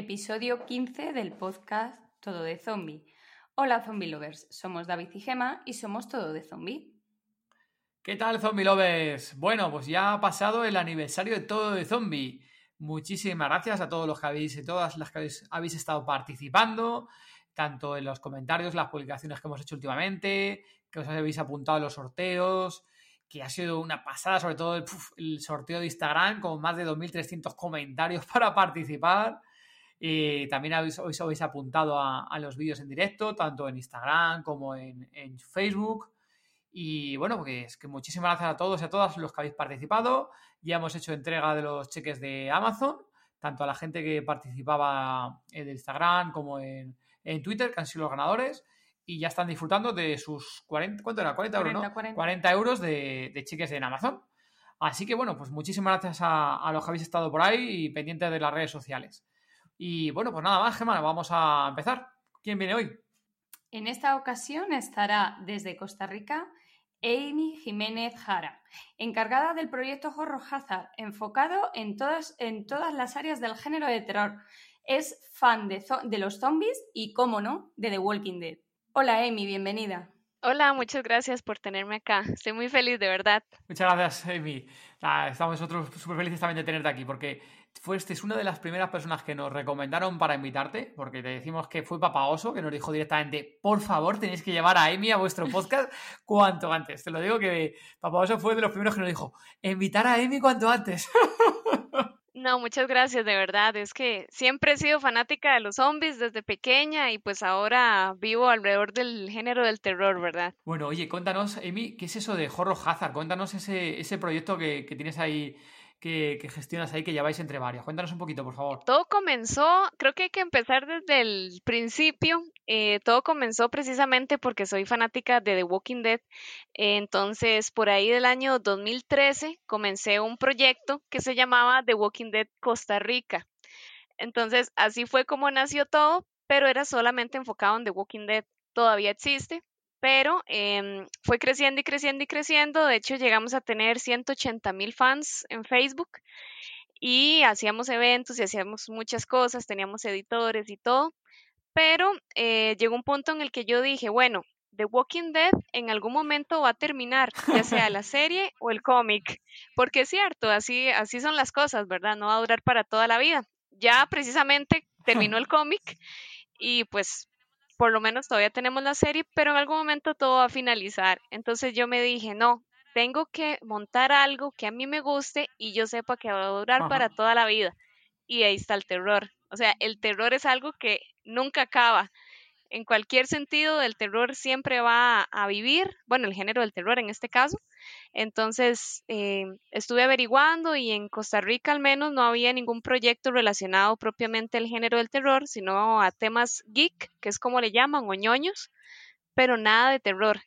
Episodio 15 del podcast Todo de Zombie. Hola Zombie Lovers, somos David y Gema y somos Todo de Zombie. ¿Qué tal Zombie Lovers? Bueno, pues ya ha pasado el aniversario de Todo de Zombie. Muchísimas gracias a todos los que habéis y todas las que habéis, estado participando, tanto en los comentarios, las publicaciones que hemos hecho últimamente, que os habéis apuntado a los sorteos, que ha sido una pasada, sobre todo el, sorteo de Instagram, con más de 2.300 comentarios para participar. También habéis, os habéis apuntado a, los vídeos en directo, tanto en Instagram como en, Facebook. Y bueno, pues que muchísimas gracias a todos y a todas los que habéis participado. Ya hemos hecho entrega de los cheques de Amazon, tanto a la gente que participaba en Instagram como en, Twitter, que han sido los ganadores y ya están disfrutando de sus 40, ¿cuánto era? 40 euros, ¿no? 40, euros de, cheques en Amazon. Así que bueno, pues muchísimas gracias a, los que habéis estado por ahí y pendientes de las redes sociales. Y bueno, pues nada más, Gemma, vamos a empezar. ¿Quién viene hoy? En esta ocasión estará desde Costa Rica Amy Jiménez Jara, encargada del proyecto Horror Hazard, enfocado en todas, en todas las áreas del género de terror. Es fan de, de los zombies y, cómo no, de The Walking Dead. Hola Amy, bienvenida. Hola, muchas gracias por tenerme acá. Estoy muy feliz, de verdad. Muchas gracias, Amy. estamos nosotros súper felices también de tenerte aquí, porque fuiste una de las primeras personas que nos recomendaron para invitarte, porque te decimos que fue Papa Oso, que nos dijo directamente, por favor, tenéis que llevar a Amy a vuestro podcast cuanto antes. Te lo digo que Papa Oso fue de los primeros que nos dijo, invitar a Amy cuanto antes. No, muchas gracias, de verdad. Es que siempre he sido fanática de los zombies desde pequeña y pues ahora vivo alrededor del género del terror, ¿verdad? Bueno, oye, cuéntanos, Amy, ¿qué es eso de Horror Hazard? Cuéntanos ese, ese proyecto que, que tienes ahí que, gestionas ahí, que lleváis entre varios. Cuéntanos un poquito, por favor. Todo comenzó, creo que hay que empezar desde el principio. Eh, todo comenzó precisamente porque soy fanática de The Walking Dead. entonces, por ahí del año 2013 comencé un proyecto que se llamaba The Walking Dead Costa Rica. Entonces, así fue como nació todo, pero era solamente enfocado en The Walking Dead. Todavía existe, pero em, fue creciendo y creciendo y creciendo. De hecho, llegamos a tener 180 mil fans en Facebook y hacíamos eventos y hacíamos muchas cosas, teníamos editores y todo. Pero eh, llegó un punto en el que yo dije, bueno, The Walking Dead en algún momento va a terminar, ya sea la serie o el cómic, porque es cierto, así, así son las cosas, ¿verdad? No va a durar para toda la vida. Ya precisamente terminó el cómic y pues por lo menos todavía tenemos la serie, pero en algún momento todo va a finalizar. Entonces yo me dije, no, tengo que montar algo que a mí me guste y yo sepa que va a durar para toda la vida. Y ahí está el terror. O sea, el terror es algo que nunca acaba en cualquier sentido el terror siempre va a vivir, bueno, el género del terror en este caso. Entonces, eh, estuve averiguando y en Costa Rica al menos no había ningún proyecto relacionado propiamente al género del terror, sino a temas geek, que es como le llaman, o ñoños, pero nada de terror.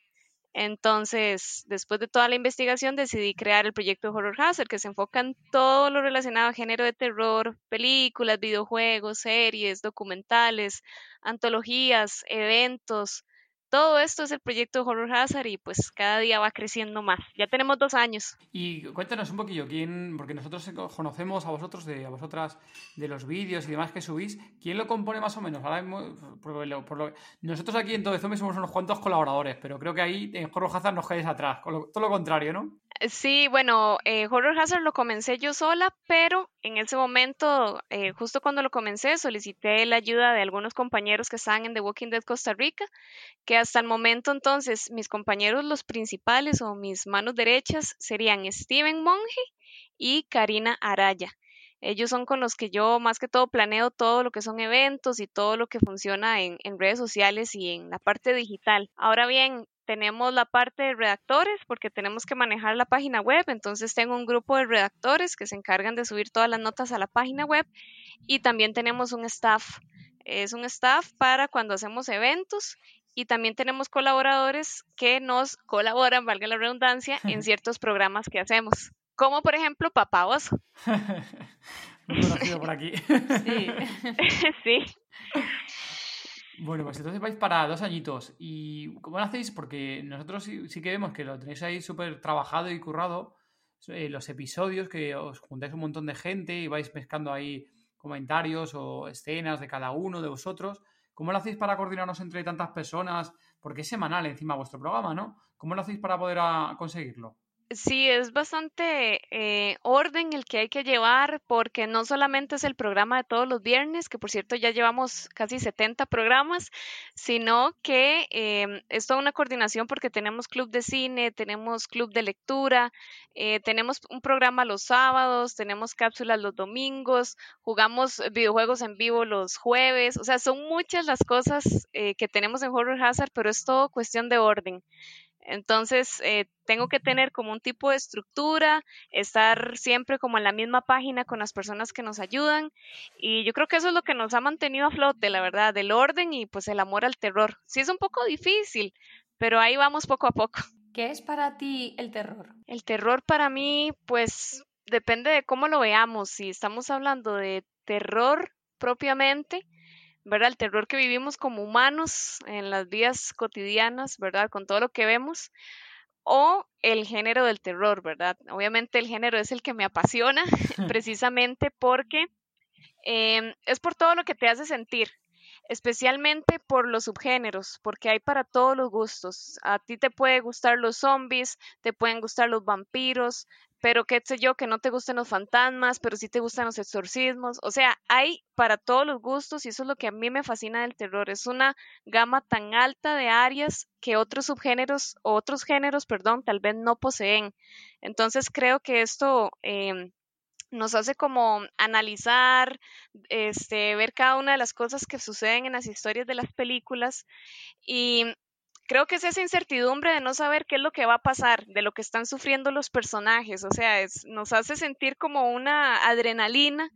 Entonces, después de toda la investigación, decidí crear el proyecto Horror Hazard, que se enfoca en todo lo relacionado al género de terror, películas, videojuegos, series, documentales, antologías, eventos, todo esto es el proyecto Horror Hazard y pues cada día va creciendo más. Ya tenemos dos años. Y cuéntanos un poquillo, quién, porque nosotros conocemos a vosotros, de, a vosotras, de los vídeos y demás que subís, ¿quién lo compone más o menos? nosotros aquí en Todo somos unos cuantos colaboradores, pero creo que ahí en Horror Hazard nos quedáis atrás, todo lo contrario, ¿no? Sí, bueno, eh, Horror Hazard lo comencé yo sola, pero en ese momento, eh, justo cuando lo comencé, solicité la ayuda de algunos compañeros que estaban en The Walking Dead Costa Rica, que hasta el momento entonces mis compañeros los principales o mis manos derechas serían Steven Monge y Karina Araya. Ellos son con los que yo más que todo planeo todo lo que son eventos y todo lo que funciona en, en redes sociales y en la parte digital. Ahora bien, tenemos la parte de redactores porque tenemos que manejar la página web, entonces tengo un grupo de redactores que se encargan de subir todas las notas a la página web y también tenemos un staff. Es un staff para cuando hacemos eventos y también tenemos colaboradores que nos colaboran, valga la redundancia, en ciertos programas que hacemos, como por ejemplo Papá Oso. por aquí. sí. sí. Bueno, pues entonces vais para dos añitos. ¿Y cómo lo hacéis? Porque nosotros sí, que vemos que lo tenéis ahí súper trabajado y currado. Eh, los episodios, que os juntáis un montón de gente y vais pescando ahí comentarios o escenas de cada uno de vosotros. ¿Cómo lo hacéis para coordinarnos entre tantas personas? Porque es semanal encima vuestro programa, ¿no? ¿Cómo lo hacéis para poder conseguirlo? Sí, es bastante eh, orden el que hay que llevar porque no solamente es el programa de todos los viernes, que por cierto ya llevamos casi 70 programas, sino que em, es toda una coordinación porque tenemos club de cine, tenemos club de lectura, eh, tenemos un programa los sábados, tenemos cápsulas los domingos, jugamos videojuegos en vivo los jueves, o sea, son muchas las cosas eh, que tenemos en Horror Hazard, pero es todo cuestión de orden. Entonces, eh, tengo que tener como un tipo de estructura, estar siempre como en la misma página con las personas que nos ayudan. Y yo creo que eso es lo que nos ha mantenido a flote, la verdad, el orden y pues el amor al terror. Sí es un poco difícil, pero ahí vamos poco a poco. ¿Qué es para ti el terror? El terror para mí, pues depende de cómo lo veamos. Si estamos hablando de terror propiamente, ¿verdad? El terror que vivimos como humanos en las vidas cotidianas, ¿verdad? Con todo lo que vemos. O el género del terror, ¿verdad? Obviamente el género es el que me apasiona, precisamente porque em, es por todo lo que te hace sentir, especialmente por los subgéneros, porque hay para todos los gustos. A ti te puede gustar los zombies, te pueden gustar los vampiros, pero qué sé yo, que no te gusten los fantasmas, pero sí te gustan los exorcismos. O sea, hay para todos los gustos y eso es lo que a mí me fascina del terror. Es una gama tan alta de áreas que otros subgéneros, o otros géneros, perdón, tal vez no poseen. Entonces creo que esto em, nos hace como analizar, este, ver cada una de las cosas que suceden en las historias de las películas y creo que es esa incertidumbre de no saber qué es lo que va a pasar, de lo que están sufriendo los personajes, o sea, es, nos hace sentir como una adrenalina.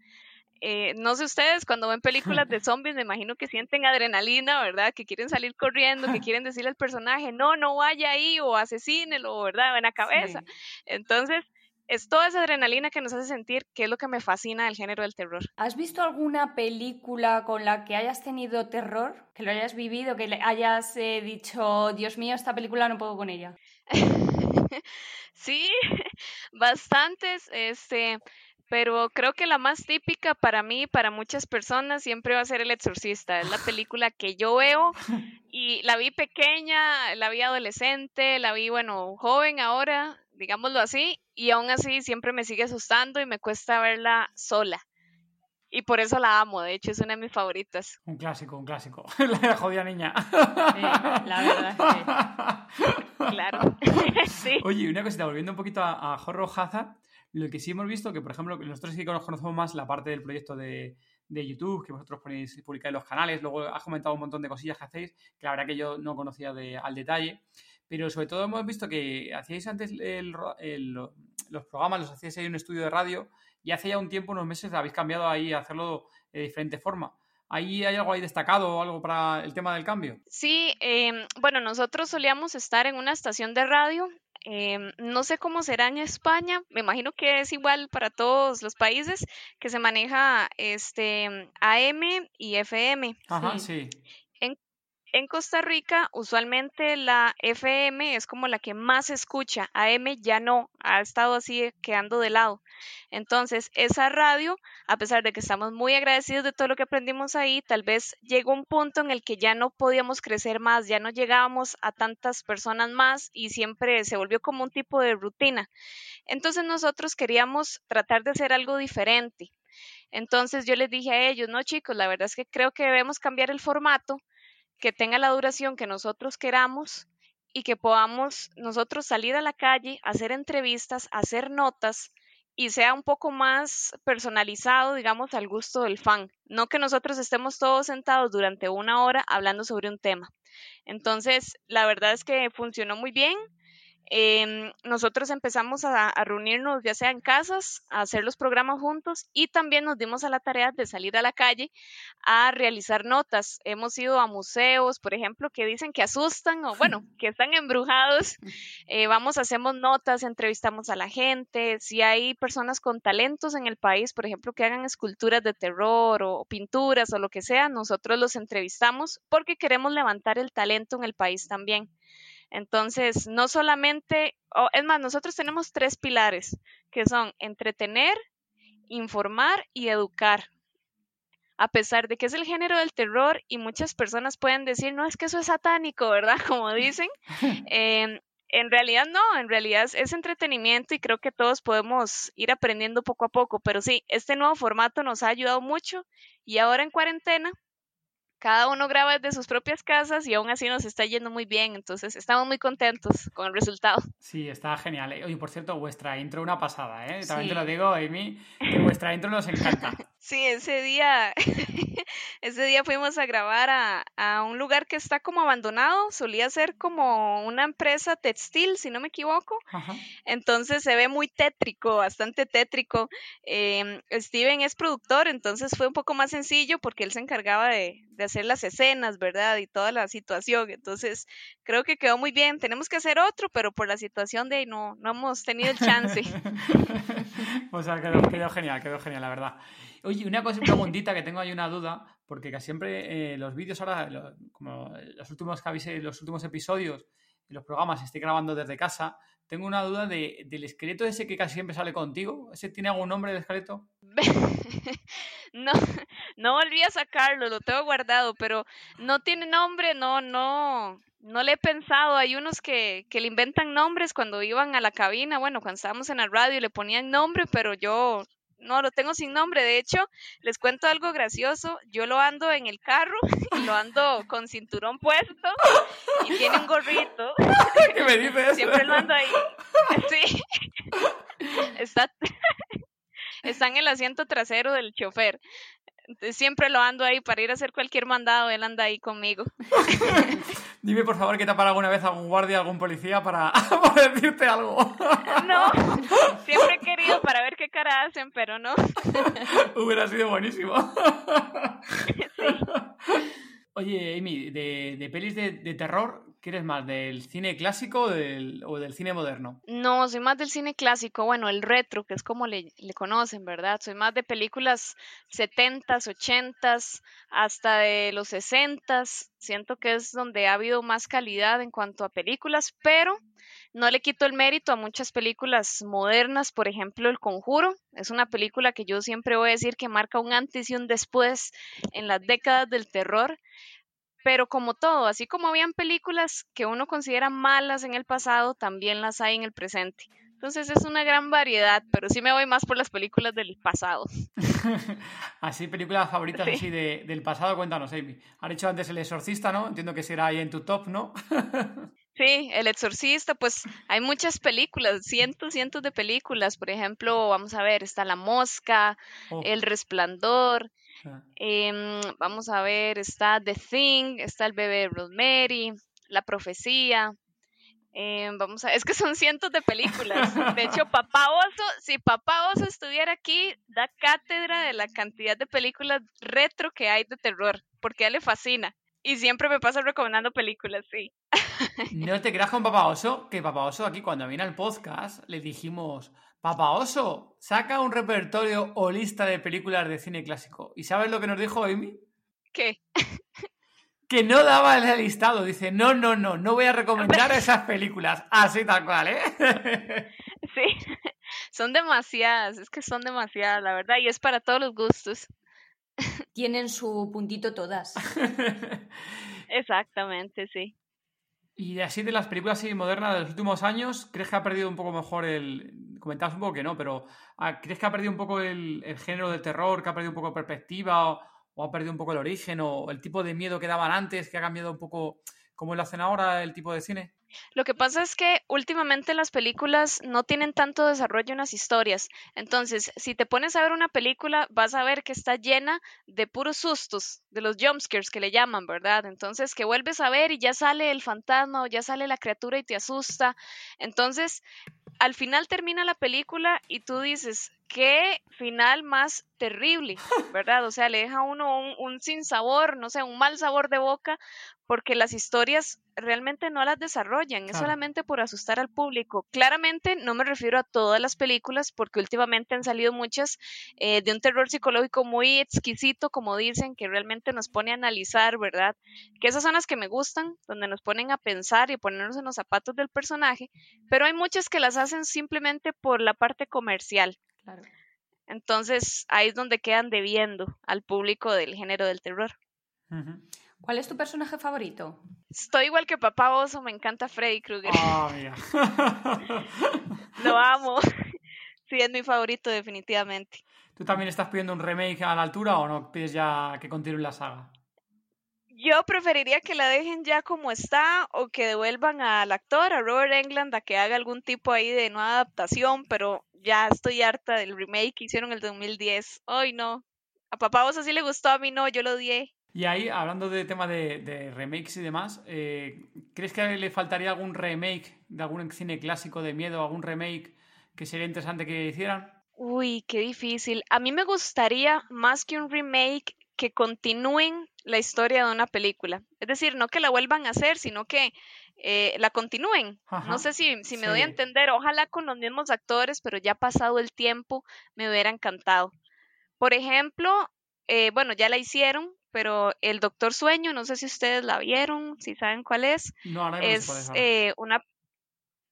Eh, no sé ustedes, cuando ven películas de zombies, me imagino que sienten adrenalina, ¿verdad? Que quieren salir corriendo, que quieren decirle al personaje, no, no vaya ahí, o asesínelo, ¿verdad? En la cabeza. Entonces, es toda esa adrenalina que nos hace sentir que es lo que me fascina del género del terror. ¿Has visto alguna película con la que hayas tenido terror, que lo hayas vivido, que le hayas eh, dicho, Dios mío, esta película no puedo con ella? sí, bastantes, este, pero creo que la más típica para mí, para muchas personas, siempre va a ser El Exorcista. Es la película que yo veo y la vi pequeña, la vi adolescente, la vi, bueno, joven ahora, digámoslo así, y aún así siempre me sigue asustando y me cuesta verla sola. Y por eso la amo, de hecho es una de mis favoritas. Un clásico, un clásico. la jodida niña. Sí, la verdad es que... Claro. sí. Oye, una cosita, volviendo un poquito a, a Horror Hazard, lo que sí hemos visto, que por ejemplo, nosotros sí que nos conocemos más la parte del proyecto de, de YouTube, que vosotros ponéis, publicáis los canales, luego has comentado un montón de cosillas que hacéis, que la verdad que yo no conocía de, al detalle pero sobre todo hemos visto que hacíais antes los programas, los hacíais ahí en un estudio de radio y hace ya un tiempo, unos meses, habéis cambiado ahí a hacerlo de diferente forma. ¿Ahí hay algo ahí destacado o algo para el tema del cambio? Sí, em, bueno, nosotros solíamos estar en una estación de radio. Em, no sé cómo será en España, me imagino que es igual para todos los países, que se maneja este AM y FM. Ajá, sí. En Costa Rica, usualmente la FM es como la que más se escucha, AM ya no, ha estado así quedando de lado. Entonces, esa radio, a pesar de que estamos muy agradecidos de todo lo que aprendimos ahí, tal vez llegó un punto en el que ya no podíamos crecer más, ya no llegábamos a tantas personas más y siempre se volvió como un tipo de rutina. Entonces, nosotros queríamos tratar de hacer algo diferente. Entonces, yo les dije a ellos, no chicos, la verdad es que creo que debemos cambiar el formato que tenga la duración que nosotros queramos y que podamos nosotros salir a la calle, hacer entrevistas, hacer notas y sea un poco más personalizado, digamos, al gusto del fan. No que nosotros estemos todos sentados durante una hora hablando sobre un tema. Entonces, la verdad es que funcionó muy bien. Em, nosotros empezamos a, reunirnos ya sea en casas, a hacer los programas juntos y también nos dimos a la tarea de salir a la calle a realizar notas. Hemos ido a museos, por ejemplo, que dicen que asustan o bueno, que están embrujados. Eh, vamos, hacemos notas, entrevistamos a la gente. Si hay personas con talentos en el país, por ejemplo, que hagan esculturas de terror o pinturas o lo que sea, nosotros los entrevistamos porque queremos levantar el talento en el país también. Entonces, no solamente, es más, nosotros tenemos tres pilares, que son entretener, informar y educar. A pesar de que es el género del terror y muchas personas pueden decir, no es que eso es satánico, ¿verdad? Como dicen. Em, en realidad no, en realidad es, entretenimiento y creo que todos podemos ir aprendiendo poco a poco, pero sí, este nuevo formato nos ha ayudado mucho y ahora en cuarentena cada uno graba desde sus propias casas y aún así nos está yendo muy bien, entonces estamos muy contentos con el resultado. Sí, está genial. Oye, por cierto, vuestra intro una pasada, ¿eh? También te lo digo, Amy, que vuestra intro nos encanta. Sí, ese día, ese día fuimos a grabar a, un lugar que está como abandonado, solía ser como una empresa textil, si no me equivoco. Entonces se ve muy tétrico, bastante tétrico. Em, Steven es productor, entonces fue un poco más sencillo porque él se encargaba de, de hacer las escenas, ¿verdad? Y toda la situación. Entonces creo que quedó muy bien. Tenemos que hacer otro, pero por la situación de ahí no, no hemos tenido el chance. o sea, quedó, genial, quedó genial, la verdad. Oye, una cosa, preguntita que tengo ahí una duda, porque casi siempre eh, los vídeos ahora, como los últimos, los últimos episodios los programas estoy grabando desde casa, tengo una duda de, del esqueleto ese que casi siempre sale contigo. ¿Ese tiene algún nombre el esqueleto? no, no volví a sacarlo, lo tengo guardado, pero no tiene nombre, no, no, no le he pensado. Hay unos que, que le inventan nombres cuando iban a la cabina, bueno, cuando estábamos en la radio le ponían nombre, pero yo no, lo tengo sin nombre. De hecho, les cuento algo gracioso. Yo lo ando en el carro y lo ando con cinturón puesto y tiene un gorrito. ¿Qué me dices? Siempre lo ando ahí. Sí. Está, está en el asiento trasero del chofer. Siempre lo ando ahí para ir a hacer cualquier mandado, él anda ahí conmigo. Dime por favor que te ha parado alguna vez algún guardia, algún policía para, para decirte algo. No, siempre he querido para ver qué cara hacen, pero no. Hubiera sido buenísimo. Oye, Amy, de, de pelis de, de terror, ¿Quieres más del cine clásico o del, cine moderno? No, soy más del cine clásico, bueno, el retro, que es como le, conocen, ¿verdad? Soy más de películas 70s, 80s, hasta de los 60s. Siento que es donde ha habido más calidad en cuanto a películas, pero no le quito el mérito a muchas películas modernas, por ejemplo, El Conjuro. Es una película que yo siempre voy a decir que marca un antes y un después en las décadas del terror pero como todo, así como habían películas que uno considera malas en el pasado, también las hay en el presente. Entonces es una gran variedad, pero sí me voy más por las películas del pasado. así, películas favoritas así del pasado, cuéntanos, Amy. Han dicho antes El Exorcista, ¿no? Entiendo que será ahí en tu top, ¿no? sí, El Exorcista, pues hay muchas películas, cientos, cientos de películas. Por ejemplo, vamos a ver, está La Mosca, oh. El Resplandor, Em, vamos a ver, está The Thing, está el bebé Rosemary, La Profecía. Em, vamos a, es que son cientos de películas. De hecho, Papá Oso, si Papá Oso estuviera aquí, da cátedra de la cantidad de películas retro que hay de terror, porque a él le fascina. Y siempre me pasa recomendando películas, sí. No te creas con Papá Oso, que Papá Oso aquí cuando viene al podcast le dijimos, Papá Oso, saca un repertorio o lista de películas de cine clásico. ¿Y sabes lo que nos dijo Amy? ¿Qué? Que no daba el listado. Dice, no, no, no, no voy a recomendar esas películas. Así tal cual, ¿eh? Sí, son demasiadas, es que son demasiadas, la verdad, y es para todos los gustos. Tienen su puntito todas. Exactamente, sí. Y así de las películas modernas de los últimos años, ¿crees que ha perdido un poco mejor el... Comentabas un poco que no, pero ah, ¿crees que ha perdido un poco el, género de terror, que ha perdido un poco de perspectiva o, ha perdido un poco el origen o el tipo de miedo que daban antes, que ha cambiado un poco como lo hacen ahora el tipo de cine? Lo que pasa es que últimamente las películas no tienen tanto desarrollo en las historias. Entonces, si te pones a ver una película, vas a ver que está llena de puros sustos, de los jumpscares que le llaman, ¿verdad? Entonces, que vuelves a ver y ya sale el fantasma o ya sale la criatura y te asusta. Entonces, al final termina la película y tú dices, qué final más terrible, ¿verdad? O sea, le deja a uno un, un sinsabor, no sé, un mal sabor de boca, porque las historias realmente no las desarrollan, es solamente por asustar al público. Claramente no me refiero a todas las películas, porque últimamente han salido muchas eh, de un terror psicológico muy exquisito, como dicen, que realmente nos pone a analizar, ¿verdad? Que esas son las que me gustan, donde nos ponen a pensar y ponernos en los zapatos del personaje, pero hay muchas que las hacen simplemente por la parte comercial. Claro. Entonces ahí es donde quedan debiendo al público del género del terror. ¿Cuál es tu personaje favorito? Estoy igual que Papá Oso, me encanta Freddy Krueger. Ah, mira. Lo amo. Sí, es mi favorito definitivamente. ¿Tú también estás pidiendo un remake a la altura o no pides ya que continúe la saga? Yo preferiría que la dejen ya como está o que devuelvan al actor, a Robert Englund, a que haga algún tipo ahí de nueva adaptación, pero ya estoy harta del remake que hicieron en el 2010. Ay, no. A Papá Oso sí le gustó, a mí no, yo lo odié. Y ahí, hablando de tema de, de remakes y demás, eh, ¿crees que le faltaría algún remake de algún cine clásico de miedo, algún remake que sería interesante que hicieran? Uy, qué difícil. A mí me gustaría, más que un remake, que continúen la historia de una película. Es decir, no que la vuelvan a hacer, sino que eh, la continúen. Ajá. No sé si, si me doy a Sí. entender. Ojalá con los mismos actores, pero ya pasado el tiempo, me hubiera encantado. Por ejemplo, eh, bueno, ya la hicieron, pero El Doctor Sueño, no sé si ustedes la vieron, si saben cuál es No, ahora es eh, una...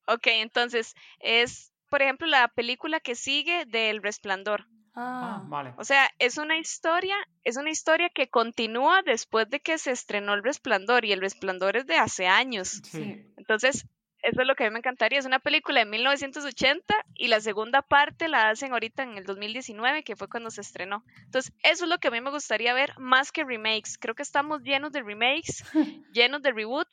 Ok, entonces es, por ejemplo, la película que sigue del Resplandor. Ah, Ah, vale. O sea, es una historia, es una historia que continúa después de que se estrenó el Resplandor y el Resplandor es de hace años. Sí. Entonces, eso es lo que a mí me encantaría. Es una película de 1980 y la segunda parte la hacen ahorita en el 2019, que fue cuando se estrenó. Entonces, eso es lo que a mí me gustaría ver más que remakes. Creo que estamos llenos de remakes, llenos de reboots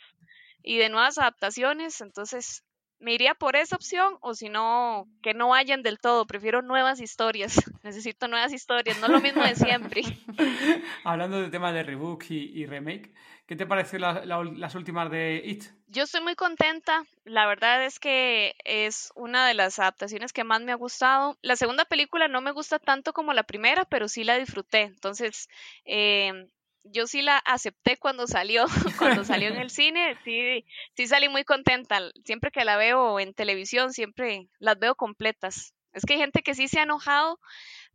y de nuevas adaptaciones. Entonces, me iría por esa opción o si no, que no hayan del todo. Prefiero nuevas historias. Necesito nuevas historias, no lo mismo de siempre. Hablando del tema de rebook y, y remake, ¿qué te pareció la- la- las últimas de It? Yo estoy muy contenta. La verdad es que es una de las adaptaciones que más me ha gustado. La segunda película no me gusta tanto como la primera, pero sí la disfruté. Entonces, eh, yo sí la acepté cuando salió, cuando salió en el cine. Sí, sí salí muy contenta. Siempre que la veo en televisión, siempre las veo completas. Es que hay gente que sí se ha enojado,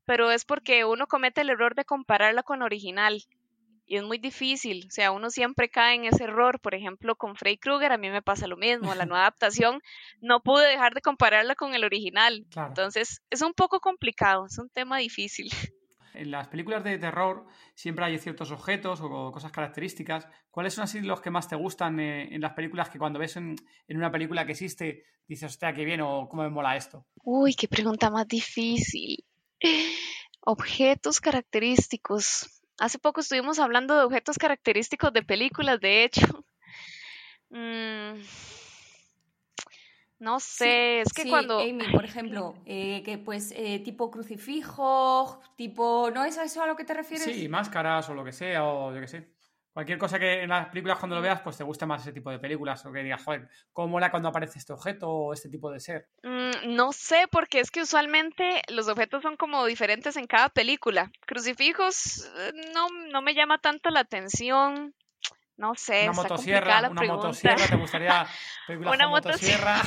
pero es porque uno comete el error de compararla con la original. Y es muy difícil, o sea, uno siempre cae en ese error. Por ejemplo, con Freddy Krueger a mí me pasa lo mismo. La nueva adaptación no pude dejar de compararla con el original. Claro. Entonces, es un poco complicado, es un tema difícil. En las películas de terror siempre hay ciertos objetos o cosas características. ¿Cuáles son así los que más te gustan eh, en las películas que cuando ves en, en una película que existe dices, hostia, qué bien o cómo me mola esto? Uy, qué pregunta más difícil. Objetos característicos. Hace poco estuvimos hablando de objetos característicos de películas, de hecho. Mm, no sé, es que Sí, cuando... Amy, por ejemplo, eh, que pues eh, tipo crucifijo, tipo... ¿No es a eso a lo que te refieres? Sí, máscaras o lo que sea, o yo qué sé. Cualquier cosa que en las películas cuando lo veas, pues te guste más ese tipo de películas. O que digas, joder, ¿cómo mola cuando aparece este objeto o este tipo de ser? Mm, no sé, porque es que usualmente los objetos son como diferentes en cada película. Crucifijos eh, no, no me llama tanto la atención. No sé, Una motosierra, la una pregunta. motosierra, ¿te gustaría películas Una con motosierra?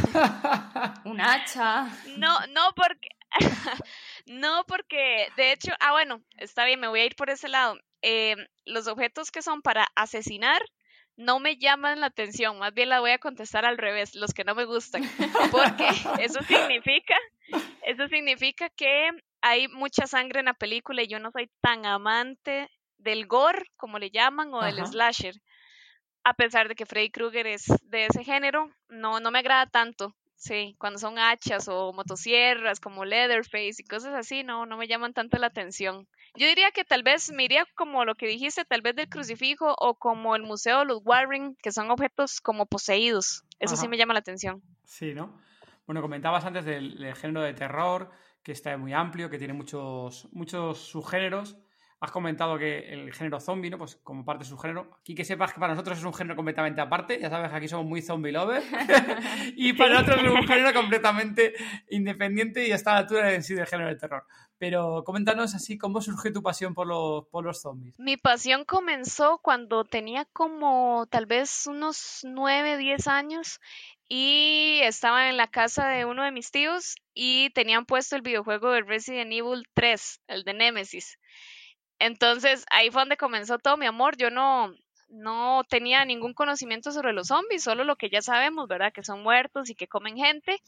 Un hacha. No, no porque no porque de hecho, ah bueno, está bien, me voy a ir por ese lado. Eh, los objetos que son para asesinar no me llaman la atención, más bien la voy a contestar al revés, los que no me gustan, porque eso significa, eso significa que hay mucha sangre en la película y yo no soy tan amante del gore, como le llaman, o del Ajá. slasher. A pesar de que Freddy Krueger es de ese género, no, no me agrada tanto. Sí, cuando son hachas o motosierras como Leatherface y cosas así, no, no me llaman tanto la atención. Yo diría que tal vez me iría como lo que dijiste, tal vez del crucifijo o como el museo de los Warring, que son objetos como poseídos. Eso sí me llama la atención. Sí, ¿no? Bueno, comentabas antes del, del género de terror, que está muy amplio, que tiene muchos, muchos subgéneros. Has comentado que el género zombie, ¿no? Pues como parte de su género. Aquí que sepas que para nosotros es un género completamente aparte. Ya sabes que aquí somos muy zombie lovers. y para nosotros es un género completamente independiente y está a la altura en sí del género de terror. Pero coméntanos así cómo surgió tu pasión por los, por los zombies. Mi pasión comenzó cuando tenía como tal vez unos 9, 10 años y estaba en la casa de uno de mis tíos y tenían puesto el videojuego de Resident Evil 3, el de Nemesis. Entonces ahí fue donde comenzó todo mi amor. Yo no, no tenía ningún conocimiento sobre los zombies, solo lo que ya sabemos, ¿verdad? Que son muertos y que comen gente.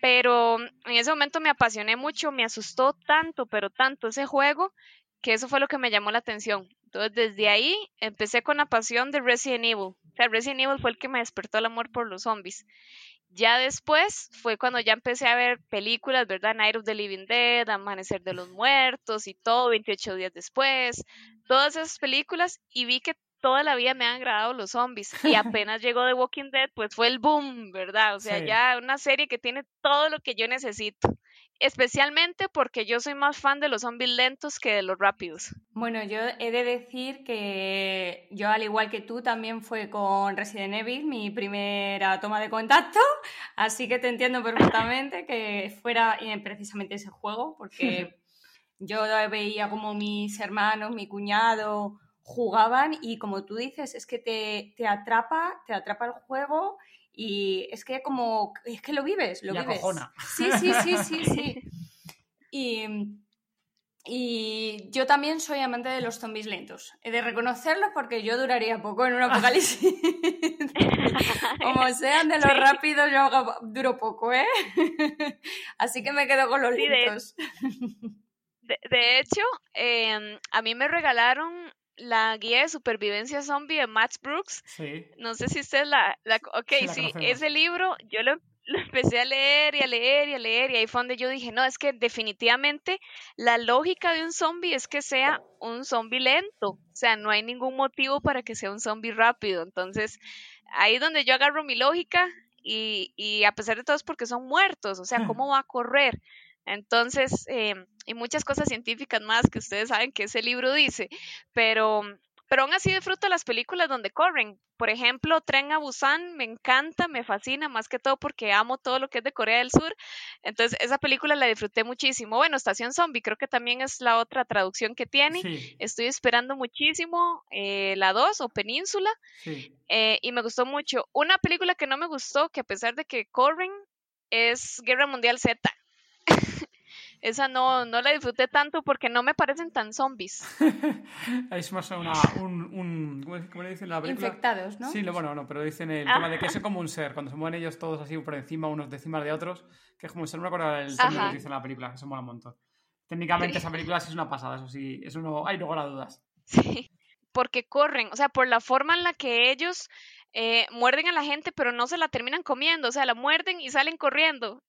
Pero en ese momento me apasioné mucho, me asustó tanto, pero tanto ese juego, que eso fue lo que me llamó la atención. Entonces desde ahí empecé con la pasión de Resident Evil. O sea, Resident Evil fue el que me despertó el amor por los zombies. Ya después fue cuando ya empecé a ver películas, ¿verdad? Night of the Living Dead, Amanecer de los Muertos y todo, 28 días después, todas esas películas y vi que toda la vida me han agradado los zombies y apenas llegó The Walking Dead, pues fue el boom, ¿verdad? O sea, Sí. ya una serie que tiene todo lo que yo necesito, especialmente porque yo soy más fan de los zombies lentos que de los rápidos. Bueno, yo he de decir que yo, al igual que tú, también fue con Resident Evil mi primera toma de contacto, así que te entiendo perfectamente que fuera precisamente ese juego, porque yo veía como mis hermanos, mi cuñado jugaban y como tú dices, es que te, te atrapa, te atrapa el juego y es que como, es que lo vives, lo Y vives. acojona. Sí, sí, sí, sí, sí. Y, y yo también soy amante de los zombies lentos. He de reconocerlo porque yo duraría poco en un apocalipsis. Como sean de los rápidos, yo hago- duro poco, ¿eh? Así que me quedo con los Sí, lentos. De, de hecho, em, a mí me regalaron la guía de supervivencia zombie de Max Brooks. Sí. No sé si usted la... la ok, Sí, la sí, conocemos. ese libro yo lo, lo empecé a leer y a leer y a leer y ahí fue donde yo dije, no, es que definitivamente la lógica de un zombie es que sea un zombie lento. O sea, no hay ningún motivo para que sea un zombie rápido. Entonces, ahí es donde yo agarro mi lógica y, y a pesar de todo es porque son muertos. O sea, ¿cómo va a correr? Entonces, eh, y muchas cosas científicas más que ustedes saben que ese libro dice, pero, pero aún así disfruto las películas donde corren. Por ejemplo, Tren a Busan me encanta, me fascina, más que todo porque amo todo lo que es de Corea del Sur. Entonces, esa película la disfruté muchísimo. Bueno, Estación Zombie creo que también es la otra traducción que tiene. Sí, Estoy esperando muchísimo eh, la 2 o Península sí. eh, y me gustó mucho. Una película que no me gustó, que a pesar de que corren, es Guerra Mundial Z. Esa no, no la disfruté tanto porque no me parecen tan zombies. es más una, un, un- ¿cómo, le dicen en la película? Infectados, ¿no? Sí, lo- bueno, no, pero dicen el Ah. tema de que es como un ser, cuando se mueven ellos todos así por encima, unos de encima de otros, que es como un ser, no me acuerdo el término Ajá. que dice en la película, que se mola un montón. Técnicamente Sí. esa película sí es una pasada, eso sí, eso no hay lugar a dudas. Sí, porque corren, o sea, por la forma en la que ellos eh, muerden a la gente, pero no se la terminan comiendo, o sea, la muerden y salen corriendo.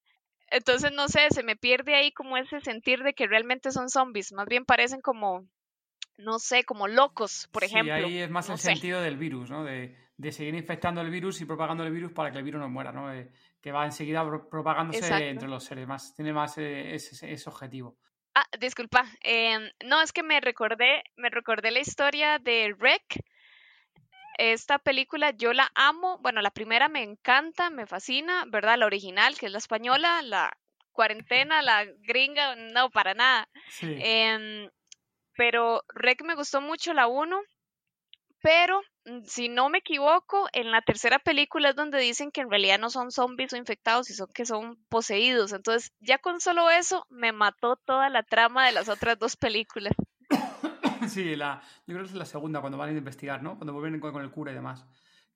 Entonces, no sé, se me pierde ahí como ese sentir de que realmente son zombies, más bien parecen como, no sé, como locos, por ejemplo. Sí, ahí es más no el sé. sentido del virus, ¿no? De, de seguir infectando el virus y propagando el virus para que el virus no muera, ¿no? Eh, que va enseguida pro- propagándose Exacto. entre los seres, más, tiene más eh, ese, ese- ese objetivo. Ah, disculpa. em, no, es que me recordé, me recordé la historia de Rec. Esta película yo la amo. Bueno, la primera me encanta, me fascina, ¿verdad? La original, que es la española, la cuarentena, la gringa, no, para nada. Sí. Em, pero Rec me gustó mucho la 1, pero mm, si no me equivoco, en la tercera película es donde dicen que en realidad no son zombies o infectados, sino que son poseídos. Entonces, ya con solo eso me mató toda la trama de las otras dos películas. Sí, la, yo creo que es la segunda, cuando van a investigar, ¿no? Cuando vuelven con, con el cura y demás.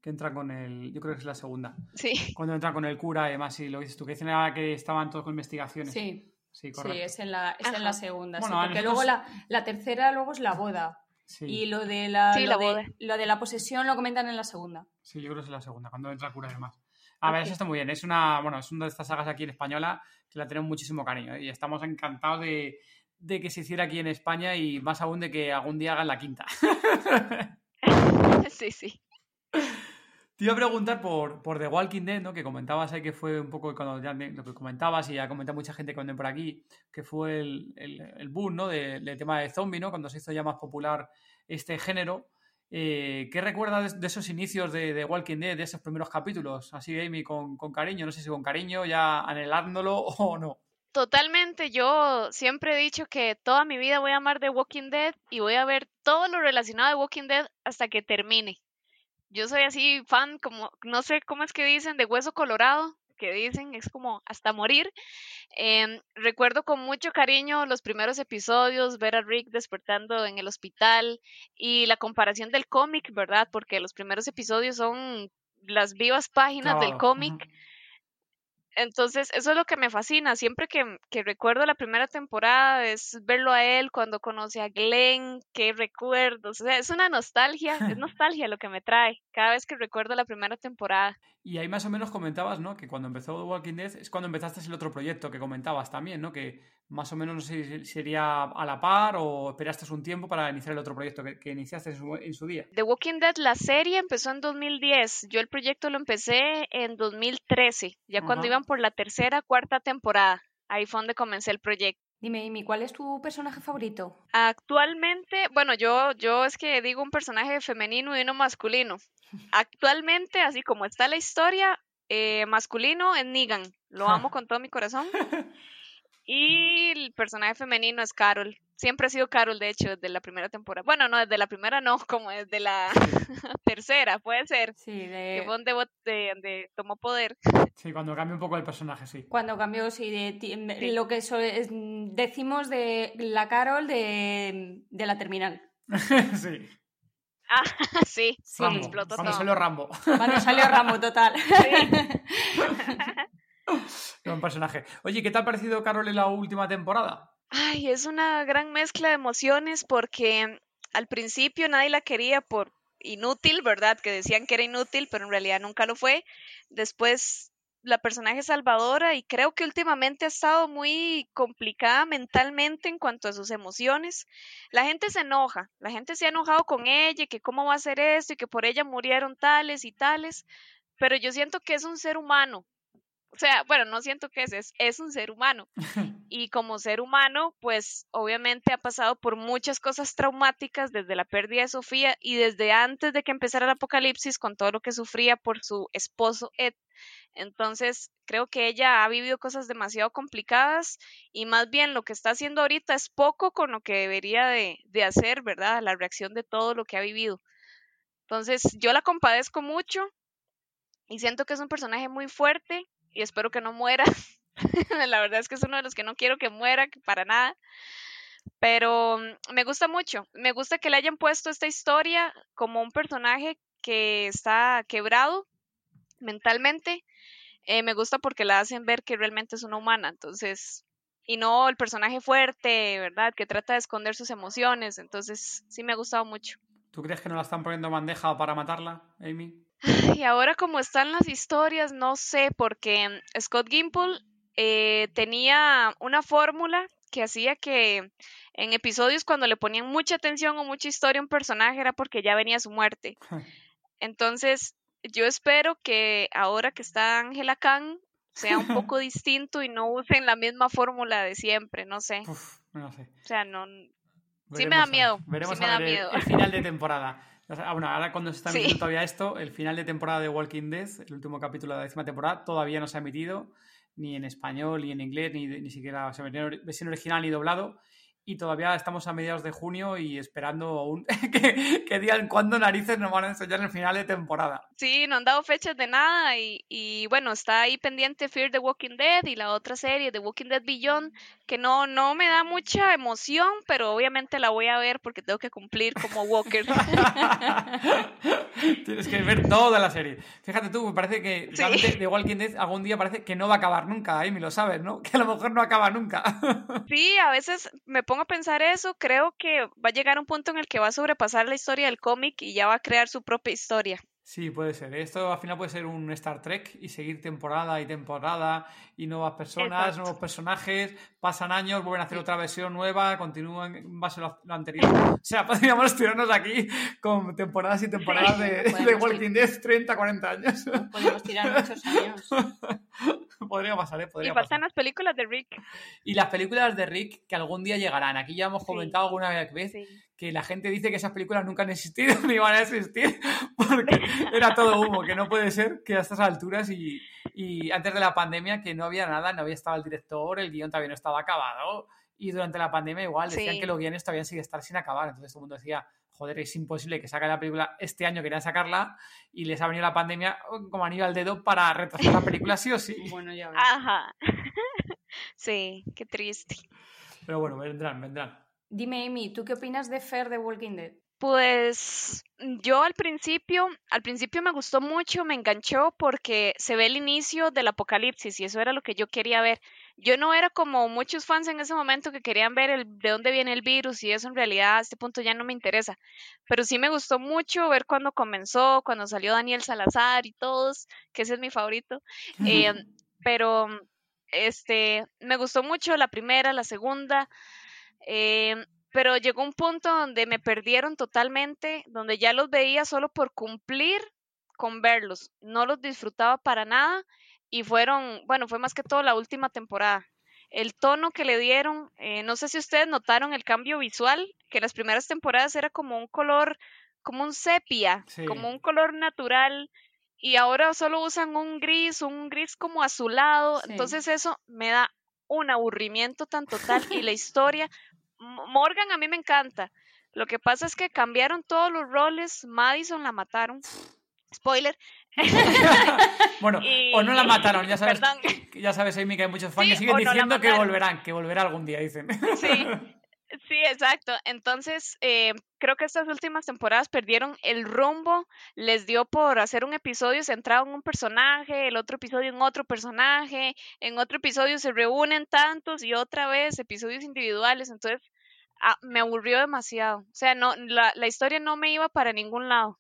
Que entran con el. Yo creo que es la segunda. Sí, Cuando entran con el cura y demás, y lo dices tú, que dicen ah, que estaban todos con investigaciones. Sí, Sí, sí, correcto. es en la, es en la segunda. sí, Bueno, a porque nosotros- luego la, la tercera luego es la boda. Sí, Y lo de la, Sí, lo la de- boda. lo de la posesión lo comentan en la segunda. sí, yo creo que es la segunda, cuando entra el cura y demás. A ver, eso está muy bien. Es una, bueno, es una de estas sagas aquí en española que la tenemos muchísimo cariño ¿eh? y estamos encantados de, de que se hiciera aquí en España y más aún de que algún día hagan la quinta. sí, sí. Te iba a preguntar por, por The Walking Dead, ¿no? Que comentabas ahí que fue un poco cuando ya lo que comentabas y ya comenta mucha gente que por aquí, que fue el, el, boom, ¿no? del tema de zombie, ¿no? Cuando se hizo ya más popular este género. Eh, ¿Qué recuerdas de, esos inicios de, The Walking Dead, de esos primeros capítulos? Así, Amy, con, con cariño, no sé si con cariño, ya anhelándolo o no. Totalmente, yo siempre he dicho que toda mi vida voy a amar The Walking Dead y voy a ver todo lo relacionado a The Walking Dead hasta que termine. Yo soy así fan, como, no sé cómo es que dicen, de hueso colorado, que dicen, es como hasta morir. Em, recuerdo con mucho cariño los primeros episodios, ver a Rick despertando en el hospital y la comparación del cómic, ¿verdad? Porque los primeros episodios son las vivas páginas del cómic. Entonces, eso es lo que me fascina. Siempre que, que, recuerdo la primera temporada es verlo a él cuando conoce a Glenn, qué recuerdos. O sea, es una nostalgia, es nostalgia lo que me trae cada vez que recuerdo la primera temporada. Y ahí más o menos comentabas, ¿no? Que cuando empezó The Walking Dead es cuando empezaste el otro proyecto que comentabas también, ¿no? Que más o menos no sé sería a la par o esperaste un tiempo para iniciar el otro proyecto que, iniciaste en su, día. The Walking Dead, la serie empezó en 2010. Yo el proyecto lo empecé en 2013, ya cuando iban por la tercera, cuarta temporada. Ahí fue donde comencé el proyecto. Dime, Amy, ¿cuál es tu personaje favorito? Actualmente, bueno, yo, yo es que digo un personaje femenino y uno masculino. Actualmente, así como está la historia, eh, masculino es Negan. Lo amo con todo mi corazón. Y el personaje femenino es Carol. Siempre ha sido Carol, de hecho, desde la primera temporada. Bueno, no, desde la primera no, como desde la tercera, puede ser. Sí, de... Que fue donde, tomó poder. Sí, cuando cambia un poco el personaje, sí. Cuando cambió, sí, de lo que decimos de la Carol de, de la terminal. sí. Ah, sí, sí. explotó Cuando salió Rambo. Cuando salió Rambo, total. Sí. un personaje. Oye, ¿qué te ha parecido Carol en la última temporada? Ay, es una gran mezcla de emociones porque al principio nadie la quería por inútil, ¿verdad? Que decían que era inútil, pero en realidad nunca lo fue. Después la personaje salvadora y creo que últimamente ha estado muy complicada mentalmente en cuanto a sus emociones. La gente se enoja, la gente se ha enojado con ella, que cómo va a ser esto y que por ella murieron tales y tales, pero yo siento que es un ser humano o sea, bueno, no siento que es, es, un ser humano. Y como ser humano, pues obviamente ha pasado por muchas cosas traumáticas desde la pérdida de Sofía y desde antes de que empezara el apocalipsis con todo lo que sufría por su esposo Ed. Entonces, creo que ella ha vivido cosas demasiado complicadas y más bien lo que está haciendo ahorita es poco con lo que debería de, de hacer, ¿verdad? La reacción de todo lo que ha vivido. Entonces, yo la compadezco mucho y siento que es un personaje muy fuerte y espero que no muera. la verdad es que es uno de los que no quiero que muera para nada. Pero mm, me gusta mucho. Me gusta que le hayan puesto esta historia como un personaje que está quebrado mentalmente. Eh, me gusta porque la hacen ver que realmente es una humana. Entonces, y no el personaje fuerte, ¿verdad? Que trata de esconder sus emociones. Entonces, sí me ha gustado mucho. ¿Tú crees que no la están poniendo bandeja para matarla, Amy? Y ahora como están las historias, no sé, porque Scott Gimple eh, tenía una fórmula que hacía que en episodios cuando le ponían mucha atención o mucha historia a un personaje era porque ya venía su muerte. Entonces, yo espero que ahora que está Angela Khan sea un poco distinto y no usen la misma fórmula de siempre, no sé. no sé. O sea, no... sí me da miedo. Veremos sí me da miedo. el final de temporada. Ah, bueno, ahora cuando se está emitiendo todavía esto, el final de temporada de Walking Dead, el último capítulo de la décima temporada, todavía no se ha emitido ni en español, ni en inglés, ni, ni siquiera se en versión original ni doblado y todavía estamos a mediados de junio y esperando aún que, que, digan cuándo narices nos van a enseñar el final de temporada. Sí, no han dado fechas de nada y, bueno, está ahí pendiente Fear the Walking Dead y la otra serie, The Walking Dead Beyond, que no, no me da mucha emoción, pero obviamente la voy a ver porque tengo que cumplir como Walker. Tienes que ver toda la serie. Fíjate tú, me parece que The Walking Dead algún día parece que no va a acabar nunca, Amy, lo sabes, ¿no? Que a lo mejor no acaba nunca. sí, a veces me pongo a pensar eso, creo que va a llegar un punto en el que va a sobrepasar la historia del cómic y ya va a crear su propia historia. Sí, puede ser. Esto al final puede ser un Star Trek y seguir temporada y temporada y nuevas personas, nuevos personajes, pasan años, vuelven a hacer otra versión nueva, continúan en base a lo, anterior. O sea, podríamos tirarnos aquí con temporadas y temporadas de, Walking Dead 30, 40 años. Podríamos tirar muchos años. Podría pasar, ¿eh? Podría y faltan las películas de Rick. Y las películas de Rick que algún día llegarán. Aquí ya hemos comentado alguna vez que la gente dice que esas películas nunca han existido ni van a existir porque era todo humo, que no puede ser que a estas alturas y, antes de la pandemia que no había nada, no había estado el director, el guion todavía no estaba acabado y durante la pandemia igual decían que los guiones todavía siguen estar sin acabar, entonces todo el mundo decía, joder, es imposible que saque la película este año, querían sacarla y les ha venido la pandemia oh, como anillo al dedo para retrasar la película sí o sí. Bueno, ya ves. Ajá. sí, qué triste. Pero bueno, vendrán, vendrán. Dime, Amy, ¿tú qué opinas de Fair de Walking Dead? Pues yo al principio, al principio me gustó mucho, me enganchó porque se ve el inicio del apocalipsis y eso era lo que yo quería ver. Yo no era como muchos fans en ese momento que querían ver el, de dónde viene el virus y eso en realidad a este punto ya no me interesa. Pero sí me gustó mucho ver cuando comenzó, cuando salió Daniel Salazar y todos, que ese es mi favorito. Eh, pero este, me gustó mucho la primera, la segunda. Eh, pero llegó un punto donde me perdieron totalmente, donde ya los veía solo por cumplir con verlos, no los disfrutaba para nada y fueron, bueno, fue más que todo la última temporada. El tono que le dieron, eh, no sé si ustedes notaron el cambio visual, que las primeras temporadas era como un color, como un sepia, como un color natural, y ahora solo usan un gris, un gris como azulado, entonces eso me da un aburrimiento tan total y la historia Morgan a mí me encanta. Lo que pasa es que cambiaron todos los roles. Madison la mataron. Spoiler. bueno, o no la mataron, ya sabes, ya sabes, Amy, que hay muchos fans que siguen diciendo que volverán, que volverá algún día, dicen. sí, sí, exacto. Entonces, eh, creo que estas últimas temporadas perdieron el rumbo, les dio por hacer un episodio centrado en un personaje, el otro episodio en otro personaje, en otro episodio se reúnen tantos y otra vez episodios individuales, entonces ah, me aburrió demasiado. O sea, no, la, la historia no me iba para ningún lado.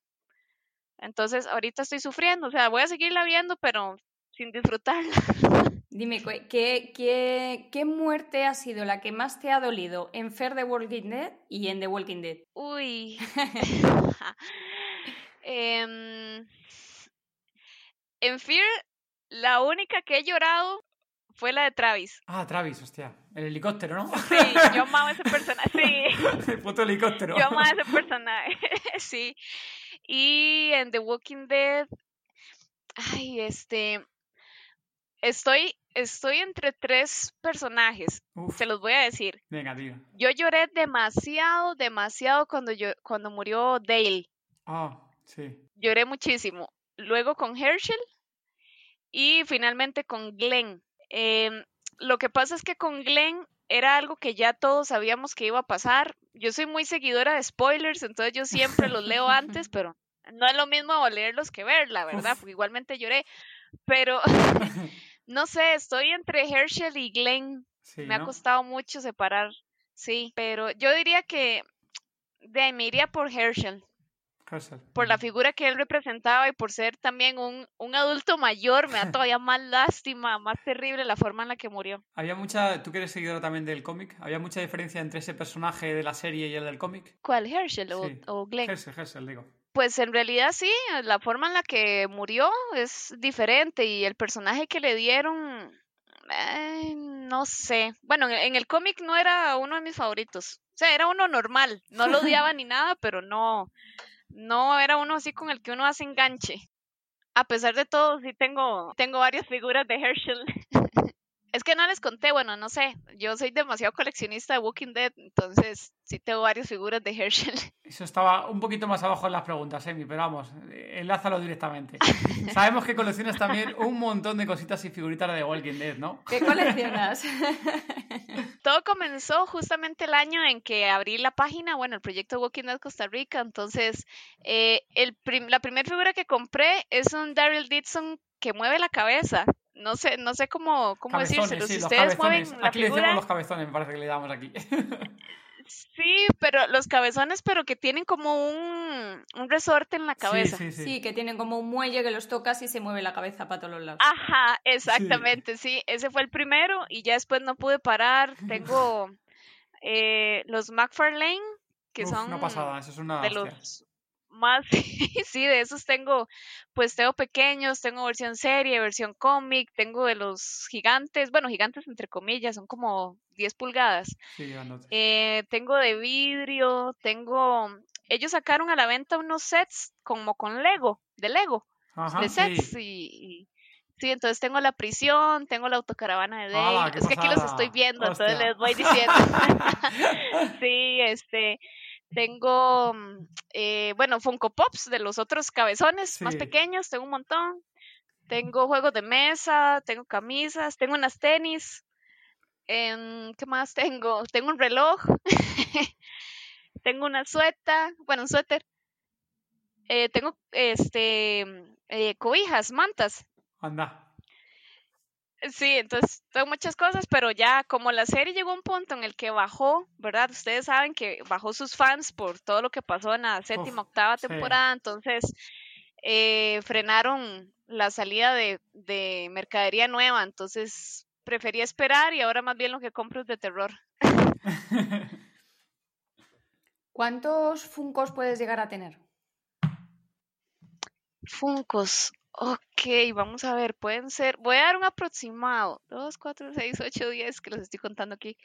Entonces, ahorita estoy sufriendo, o sea, voy a seguirla viendo, pero sin disfrutarla. Dime, ¿qué, qué, qué muerte ha sido la que más te ha dolido en Fair The Walking Dead y en The Walking Dead? Uy. Em, en Fear, la única que he llorado fue la de Travis. Ah, Travis, hostia. El helicóptero, ¿no? Sí, yo amaba ese personaje. Sí. El puto helicóptero. Yo amaba ese personaje. sí. Y en The Walking Dead. Ay, este. Estoy, estoy entre tres personajes. Se los voy a decir. Venga, tío. Yo lloré demasiado, demasiado cuando, yo, cuando murió Dale. Ah, sí. Lloré muchísimo. Luego con Herschel y finalmente con Glenn. Em, lo que pasa es que con Glenn era algo que ya todos sabíamos que iba a pasar. Yo soy muy seguidora de spoilers, entonces yo siempre los leo antes, pero no es lo mismo leerlos que ver, la verdad, porque igualmente lloré. Pero no sé, estoy entre Herschel y Glenn. me ha costado mucho separar, sí, pero yo diría que de, me iría por Herschel. Por la figura que él representaba y por ser también un, un adulto mayor, me da todavía más lástima, más terrible la forma en la que murió. Había mucha, tú que eres seguidora también del cómic, ¿había mucha diferencia entre ese personaje de la serie y el del cómic? ¿Cuál, Herschel o, o Glenn? Herschel, Herschel, digo. Pues en realidad sí, la forma en la que murió es diferente y el personaje que le dieron, eh, no sé. Bueno, en el cómic no era uno de mis favoritos. O sea, era uno normal, no lo odiaba ni nada, pero no, no era uno así con el que uno hace enganche. A pesar de todo, sí tengo, tengo varias figuras de Herschel. Es que no les conté, bueno, no sé, yo soy demasiado coleccionista de Walking Dead, entonces sí tengo varias figuras de Herschel. Eso estaba un poquito más abajo en las preguntas, Emi, pero vamos, enlázalo directamente. Sabemos que coleccionas también un montón de cositas y figuritas de Walking Dead, ¿no? ¿Qué coleccionas? Todo comenzó justamente el año en que abrí la página, bueno, el proyecto Walking Dead Costa Rica, entonces eh, el la primera figura que compré es un Daryl Dixon que mueve la cabeza no sé, no sé cómo, cómo decírselo. si ustedes mueven aquí le decimos los cabezones, me parece que le damos aquí. Sí, pero los cabezones, pero que tienen como un, un resorte en la cabeza. Sí, sí, Sí, que tienen como un muelle que los tocas y se mueve la cabeza para todos los lados. Ajá, exactamente, sí. Ese fue el primero y ya después no pude parar. Tengo eh, los McFarlane, que Uf, son Una pasada, eso es una. de hostia. los más, sí, de esos tengo, pues tengo pequeños, tengo versión serie, versión cómic, tengo de los gigantes, bueno, gigantes entre comillas, son como 10 pulgadas. Sí. Eh, tengo de vidrio, tengo, ellos sacaron a la venta unos sets como con Lego, de Lego, Ajá, de sets sí. y, y- sí, entonces tengo la prisión, tengo la autocaravana de Dave, ¡Hala, qué es que aquí los estoy viendo, entonces les voy diciendo. sí, este, tengo, mm, eh, bueno, Funko Pops de los otros cabezones más pequeños, tengo un montón. Tengo juegos de mesa, tengo camisas, tengo unas tenis. em, ¿Qué más tengo? Tengo un reloj. tengo una sueta, bueno, un suéter. Eh, tengo este eh, cobijas, mantas. Anda. Sí, entonces tengo muchas cosas, pero ya como la serie llegó a un punto en el que bajó, ¿verdad? Ustedes saben que bajó sus fans por todo lo que pasó en la séptima, octava sí. temporada, entonces eh, frenaron la salida de, de mercadería nueva, entonces preferí esperar y ahora más bien lo que compro es de terror. ¿Cuántos Funcos puedes llegar a tener? Funcos. Ok, vamos a ver, pueden ser, voy a dar un aproximado, 2, 4, 6, 8, 10, que los estoy contando aquí,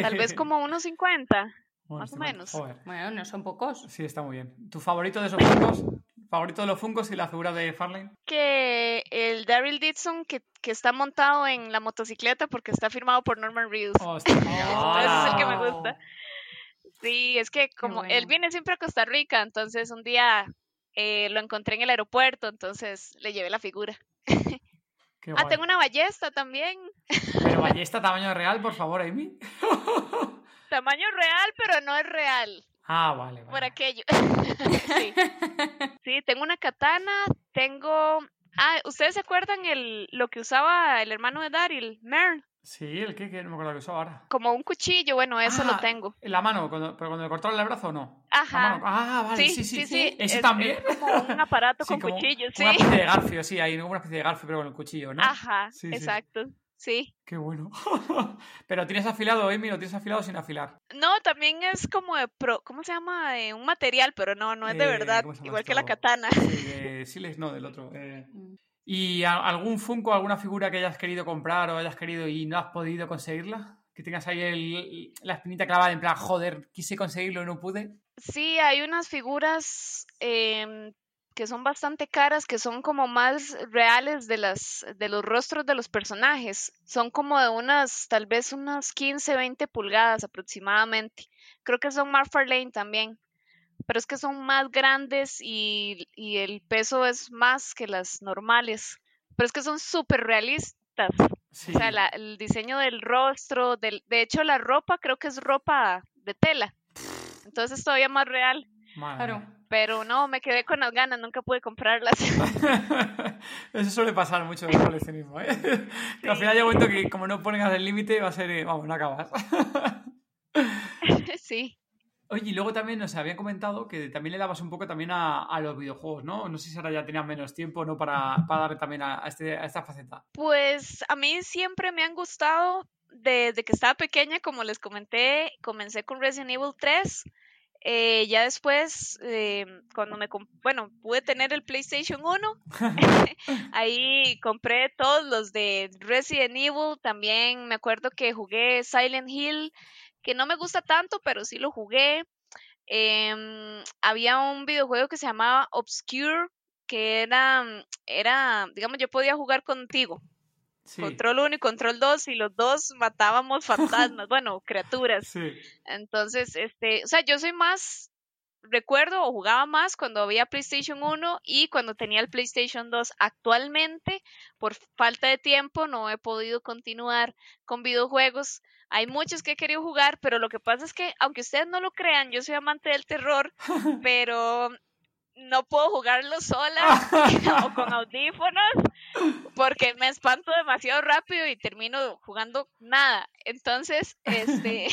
tal vez como unos 50. Bueno, más o está menos. Joder. Bueno, no son pocos. Sí, está muy bien. ¿Tu favorito de esos Funkos? ¿Favorito de los Funkos y la figura de Farlane? que el Daryl Dixon que, que está montado en la motocicleta porque está firmado por Norman Reedus. Hostia. Ese es el que me gusta. Sí, es que como él viene siempre a Costa Rica, entonces un día eh, lo encontré en el aeropuerto, entonces le llevé la figura. Ah, tengo una ballesta también, Pero ballesta tamaño real, por favor, Amy. tamaño real, pero no es real, Ah, vale, por aquello. sí. sí, tengo una katana, tengo... Ah, ¿ustedes se acuerdan el, lo que usaba el hermano de Daryl, Mern? Sí, el que, que no me acuerdo lo que usaba ahora. Como un cuchillo, bueno, eso lo Ah, tengo. En la mano, cuando, pero cuando le cortaron el brazo no. La Ajá. mano. Ah, vale, sí, sí. sí. ¿Ese es- también? es como un aparato Sí, con cuchillo, sí. Una especie de garfio, sí, hay una especie de garfio, pero con el cuchillo, ¿no? Ajá, Sí, sí. exacto. Sí. Qué bueno. pero tienes afilado, Amy, lo tienes afilado sin afilar. No, también es como de pro, ¿cómo se llama? De un material, pero no, no es de Eh, verdad, ¿cómo se llama igual que la katana. Sí, de no, del otro. eh. ¿Y algún Funko, alguna figura que hayas querido comprar o hayas querido y no has podido conseguirla? Que tengas ahí el- la espinita clavada en plan, joder, quise conseguirlo y no pude. Sí, hay unas figuras em, que son bastante caras, que son como más reales de las de los rostros de los personajes. Son como de unas, tal vez unas 15, 20 pulgadas aproximadamente. Creo que son Marfarlane también. Pero es que son más grandes y, y el peso es más que las normales. Pero es que son súper realistas. Sí. O sea, la- el diseño del rostro, del, de hecho la ropa creo que es ropa de tela. Entonces es todavía más real. Claro. Pero no, me quedé con las ganas, nunca pude comprarlas. Eso suele pasar mucho en el coleccionismo, ¿eh? Que al final llega un momento que como no pongas el límite va a ser, eh, vamos, no acabas. sí. Oye, y luego también nos habían comentado que también le dabas un poco también a, a los videojuegos, ¿no? No sé si ahora ya tenías menos tiempo, ¿no? Para, para darle también a, a este, a esta faceta. Pues a mí siempre me han gustado desde que estaba pequeña, como les comenté, comencé con Resident Evil 3. eh, ya después, eh, cuando me, bueno, pude tener el PlayStation 1, ahí compré todos los de Resident Evil. También me acuerdo que jugué Silent Hill, que no me gusta tanto, pero sí lo jugué. Em, había un videojuego que se llamaba Obscure, que era, era, digamos, yo podía jugar contigo. Sí. Control 1 y Control 2 y los dos matábamos fantasmas, bueno, criaturas. Sí. Entonces, este, o sea, yo soy más, recuerdo o jugaba más cuando había PlayStation 1 y cuando tenía el PlayStation 2. Actualmente, por falta de tiempo, no he podido continuar con videojuegos. Hay muchos que he querido jugar, pero lo que pasa es que, aunque ustedes no lo crean, yo soy amante del terror, pero no puedo jugarlo sola o con audífonos porque me espanto demasiado rápido y termino jugando nada. Entonces, este,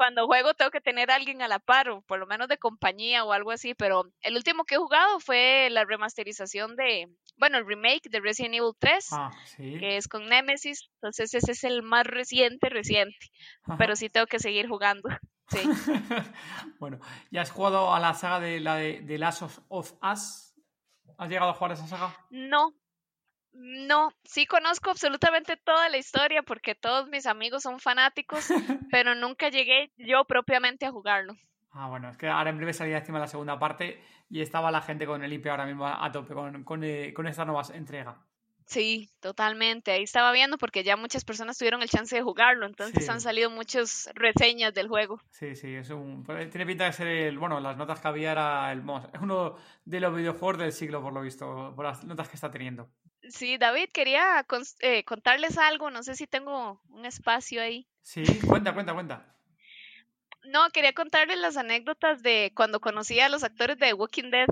cuando juego tengo que tener a alguien a la par, o por lo menos de compañía o algo así, pero el último que he jugado fue la remasterización de, bueno, el remake de Resident Evil 3, Ah, sí. que es con Nemesis, entonces ese es el más reciente, reciente, pero sí tengo que seguir jugando. Sí. bueno, ¿ya has jugado a la saga de la de, de Last of, of Us? ¿Has llegado a jugar a esa saga? No, no, sí conozco absolutamente toda la historia porque todos mis amigos son fanáticos, pero nunca llegué yo propiamente a jugarlo. Ah, bueno, es que ahora en breve salía encima la segunda parte y estaba la gente con el IP ahora mismo a tope con, con, eh, con esta nueva entrega. Sí, totalmente. Ahí estaba viendo porque ya muchas personas tuvieron el chance de jugarlo, entonces Sí. han salido muchas reseñas del juego. Sí, sí, es un... pues, Tiene pinta de ser el... Bueno, las notas que había era el... Es uno de los videojuegos del siglo, por lo visto, por las notas que está teniendo. Sí, David, quería eh, contarles algo, no sé si tengo un espacio ahí. Sí, cuenta, cuenta, cuenta. No, quería contarles las anécdotas de cuando conocí a los actores de Walking Dead.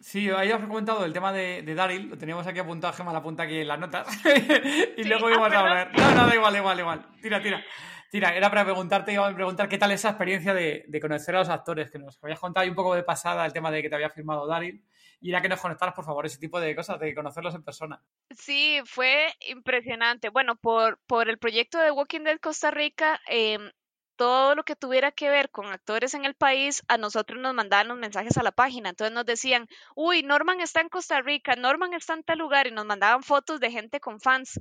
Sí, ahí os he comentado el tema de, de Daryl, lo teníamos aquí apuntado, Gemma la apunta aquí en las notas. y Sí, luego ah, íbamos a hablar. No, no, da igual, igual, igual. Tira, tira. Tira, era para preguntarte, iba a preguntar qué tal esa experiencia de, de conocer a los actores, que nos habías contado ahí un poco de pasada el tema de que te había firmado Daryl. Y era que nos conectaras, por favor, ese tipo de cosas, de conocerlos en persona. Sí, fue impresionante. Bueno, por, por el proyecto de Walking Dead Costa Rica, em, todo lo que tuviera que ver con actores en el país, a nosotros nos mandaban los mensajes a la página. Entonces nos decían, uy, Norman está en Costa Rica, Norman está en tal lugar, y nos mandaban fotos de gente con fans.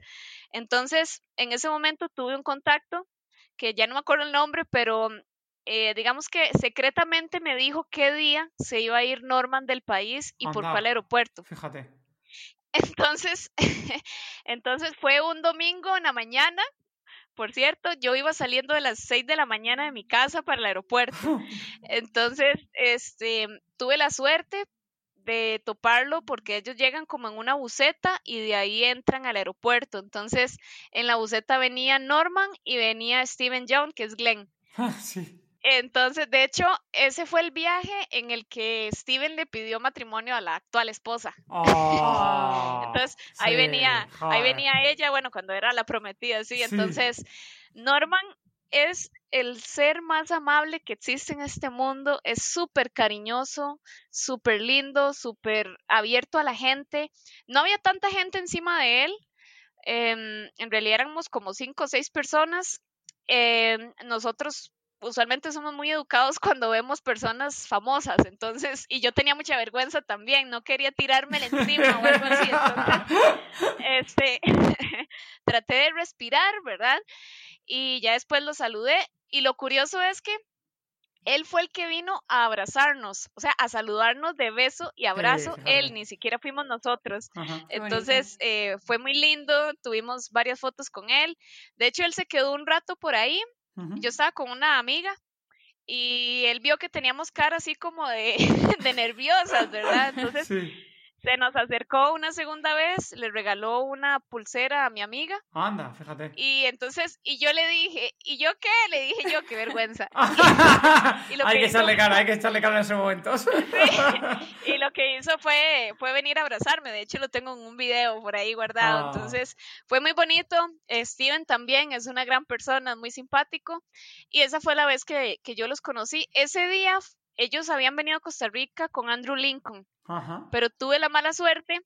Entonces, en ese momento tuve un contacto, que ya no me acuerdo el nombre, pero eh, digamos que secretamente me dijo qué día se iba a ir Norman del país y por cuál aeropuerto. Fíjate. Entonces, entonces fue un domingo en la mañana. Por cierto, yo iba saliendo de las 6 de la mañana de mi casa para el aeropuerto. Entonces, este, tuve la suerte de toparlo porque ellos llegan como en una buseta y de ahí entran al aeropuerto. Entonces, en la buseta venía Norman y venía Steven Young, que es Glenn. sí. Entonces, de hecho, ese fue el viaje en el que Steven le pidió matrimonio a la actual esposa. Oh, Entonces, ahí venía, ahí venía ella, bueno, cuando era la prometida, sí. Sí. Entonces, Norman es el ser más amable que existe en este mundo, es súper cariñoso, súper lindo, súper abierto a la gente. No había tanta gente encima de él, em, en realidad éramos como cinco o seis personas. Em, nosotros usualmente somos muy educados cuando vemos personas famosas, entonces, y yo tenía mucha vergüenza también, no quería tirarme encima o algo así, entonces, este, traté de respirar, ¿verdad? Y ya después lo saludé, y lo curioso es que él fue el que vino a abrazarnos, o sea, a saludarnos de beso y abrazo, él, ni siquiera fuimos nosotros. Ajá. Entonces eh, fue muy lindo, tuvimos varias fotos con él. De hecho, él se quedó un rato por ahí. Yo estaba con una amiga y él vio que teníamos cara así como de, de nerviosas, ¿verdad? Entonces Sí. Se nos acercó una segunda vez, le regaló una pulsera a mi amiga Anda, fíjate. y entonces, y yo le dije, ¿y yo qué? Le dije yo, qué vergüenza. y lo hay que que hizo- echarle cara, hay que echarle cara en esos momentos. Y lo que hizo fue, fue venir a abrazarme. De hecho, lo tengo en un video por ahí guardado. Ah. Entonces, fue muy bonito. Steven también es una gran persona, muy simpático. Y esa fue la vez que, que yo los conocí. Ese día, ellos habían venido a Costa Rica con Andrew Lincoln, Ajá. pero tuve la mala suerte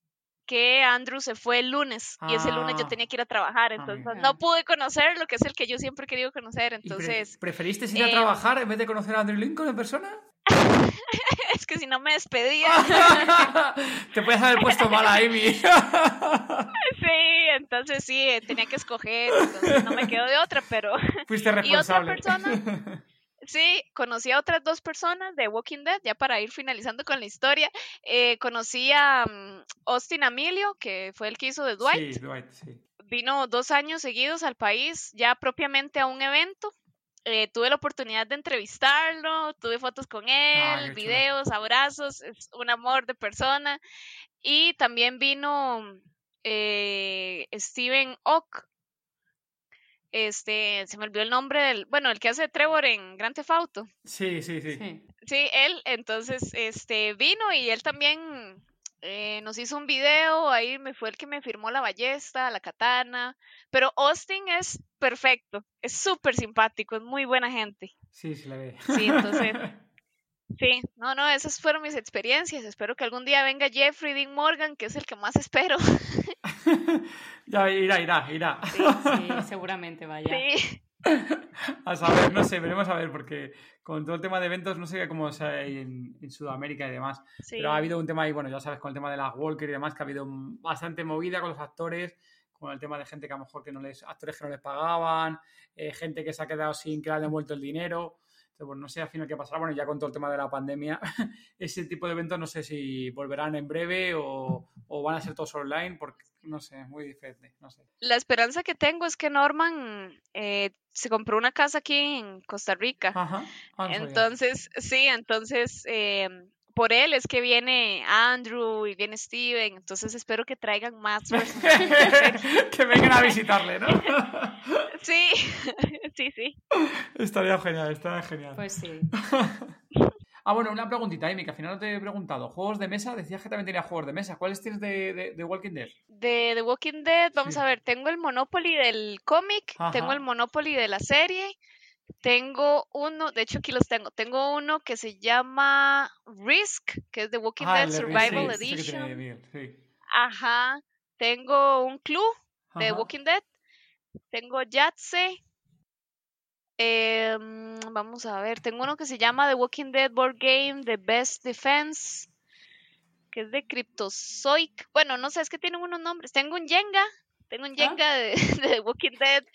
que Andrew se fue el lunes y ese lunes yo Ah. tenía que ir a trabajar, entonces Amiga. no pude conocer lo que es el que yo siempre he querido conocer, ¿Y pre- entonces ¿Preferiste ir a eh, trabajar en vez de conocer a Andrew Lincoln en persona? es que si no me despedía. Te puedes haber puesto mal a Amy. Sí, entonces sí, tenía que escoger, entonces no me quedo de otra, pero Fuiste Y otra responsable. persona. Sí, conocí a otras dos personas de Walking Dead, ya para ir finalizando con la historia. Eh, conocí a mm, Austin Emilio, que fue el que hizo de Dwight. Sí, Dwight, sí. Vino dos años seguidos al país, ya propiamente a un evento. Eh, tuve la oportunidad de entrevistarlo, tuve fotos con él, chulo. videos, abrazos, es un amor de persona. Y también vino eh, Steven Ock, este, se me olvidó el nombre del, bueno, el que hace Trevor en Grand Theft Auto. Sí, sí, sí. Sí. Sí, él, entonces, este, vino y él también eh, nos hizo un video, ahí me fue el que me firmó la ballesta, la katana, pero Austin es perfecto, es súper simpático, es muy buena gente. Sí, se le ve. Sí, entonces, sí, no, no, esas fueron mis experiencias. Espero que algún día venga Jeffrey Dean Morgan, que es el que más espero. ya irá, irá, irá. Sí, sí, seguramente vaya. Sí. A saber, no sé, veremos a ver, porque con todo el tema de eventos, no sé cómo es en, en Sudamérica y demás. Sí. Pero ha habido un tema ahí, bueno, ya sabes, con el tema de las Walker y demás, que ha habido bastante movida con los actores, con el tema de gente que a lo mejor que no les, actores que no les pagaban, eh, gente que se ha quedado sin que le han devuelto el dinero. Entonces, bueno, no sé al final qué pasará. Bueno, ya con todo el tema de la pandemia, ese tipo de eventos no sé si volverán en breve o, o van a ser todos online, porque no sé, muy diferente, no sé. La esperanza que tengo es que Norman eh, se compró una casa aquí en Costa Rica. Ajá. Ah. Entonces, sí, entonces eh, por él es que viene Andrew y viene Steven. Entonces espero que traigan más personas. que vengan a visitarle, ¿no? Sí, sí, sí. estaría genial, estaría genial. Pues sí. Ah, bueno, una preguntita, Amy, que al final no te he preguntado. Juegos de mesa, decías que también tenía juegos de mesa. ¿Cuáles tienes de, de, de Walking Dead? De The Walking Dead, vamos Sí. a ver, tengo el Monopoly del cómic, tengo el Monopoly de la serie, tengo uno, de hecho aquí los tengo, tengo uno que se llama Risk, que es The Walking Ah, Dead el Survival sí, Edition. Sí. Ajá, tengo un Clue de Ajá. Walking Dead, tengo Yahtzee, em, vamos a ver, tengo uno que se llama The Walking Dead Board Game, The Best Defense, que es de Cryptozoic. Bueno, no sé, es que tienen unos nombres. Tengo un Jenga, tengo un Ah. Jenga de, de The Walking Dead,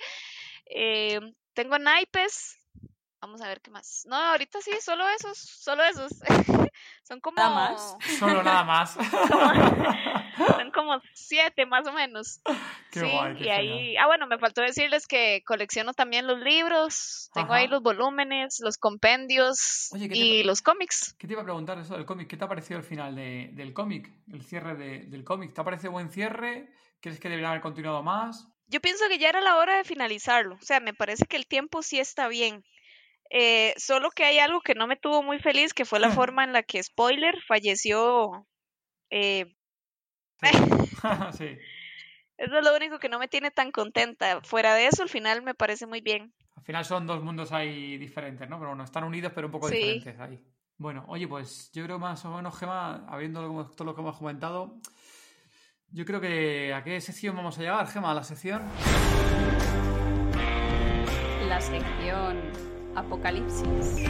em, tengo naipes. Vamos a ver qué más. No, ahorita sí, solo esos, solo esos. Son como, Nada más. Solo nada más. son como siete más o menos. Qué sí, guay, qué y ahí, ah, bueno, me faltó decirles que colecciono también los libros, tengo ahí los volúmenes, los compendios Oye, ¿qué te y los cómics. ¿Qué te iba a preguntar eso del cómic? ¿Qué te ha parecido el final de- del cómic? El cierre de- del cómic. ¿Te ha parecido buen cierre? ¿Crees que debería haber continuado más? Yo pienso que ya era la hora de finalizarlo, o sea, me parece que el tiempo sí está bien. Eh, solo que hay algo que no me tuvo muy feliz, que fue la forma en la que Spoiler falleció. eh, sí. eso es lo único que no me tiene tan contenta. Fuera de eso, al final me parece muy bien. Al final son dos mundos ahí diferentes, ¿no? Pero bueno, están unidos pero un poco Sí. diferentes ahí. Bueno, oye, pues yo creo más o menos, Gema, habiendo todo lo que hemos comentado, yo creo que ¿a qué sección vamos a llegar, Gema? ¿A la sección? La sección Apocalipsis.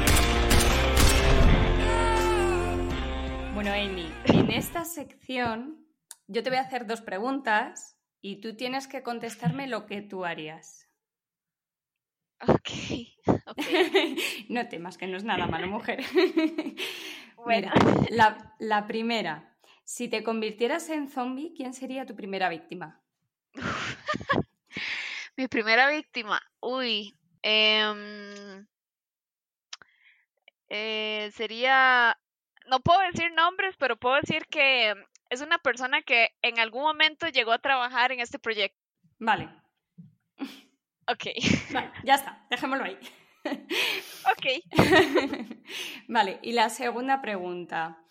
Bueno, Amy, en esta sección yo te voy a hacer dos preguntas y tú tienes que contestarme lo que tú harías. Ok, ok. no temas, que no es nada malo, mujer. Bueno. Mira, la, la primera. Si te convirtieras en zombie, ¿quién sería tu primera víctima? Mi primera víctima, uy, em, eh, sería, no puedo decir nombres, pero puedo decir que es una persona que en algún momento llegó a trabajar en este proyecto. Vale, Ok, vale, ya está, dejémoslo ahí. ok. Vale, y la segunda pregunta.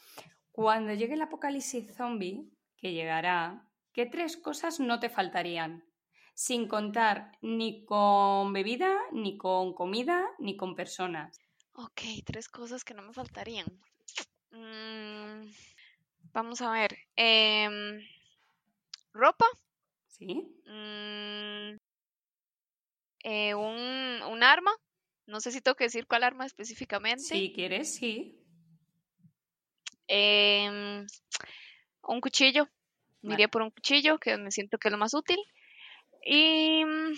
Cuando llegue el apocalipsis zombie, que llegará, ¿qué tres cosas no te faltarían? Sin contar ni con bebida, ni con comida, ni con personas. Ok, tres cosas que no me faltarían. Mm, vamos a ver. em, ropa, ¿Sí? mm, eh, un, un arma. No sé si tengo que decir cuál arma específicamente. Si quieres, sí. Em, un cuchillo. Me iría por un cuchillo, que me siento que es lo más útil. Y. mm,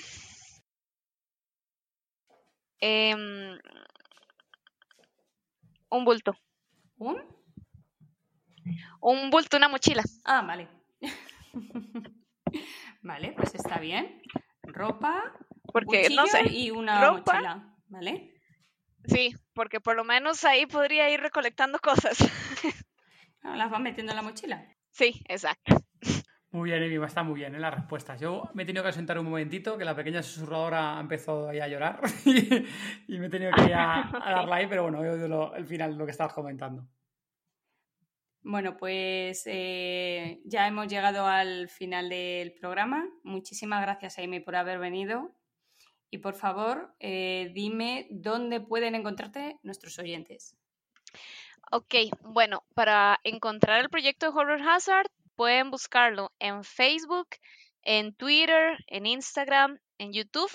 em, un bulto. ¿Un? Un bulto, una mochila. Ah, vale. vale, pues está bien. Ropa, Porque, no sé. y una ropa. mochila, ¿vale? Sí, porque por lo menos ahí podría ir recolectando cosas. Ah, Las vas metiendo en la mochila. Sí, exacto. Muy bien, Amy, está muy bien en las respuestas. Yo me he tenido que sentar un momentito, que la pequeña susurradora ha empezado ahí a llorar y, y me he tenido que ir a, a darla ahí, pero bueno, he oído lo- el final, lo que estabas comentando. Bueno, pues eh, ya hemos llegado al final del programa. Muchísimas gracias, Amy, por haber venido. Y por favor, eh, dime dónde pueden encontrarte nuestros oyentes. Ok, bueno, para encontrar el proyecto Horror Hazard pueden buscarlo en Facebook, en Twitter, en Instagram, en YouTube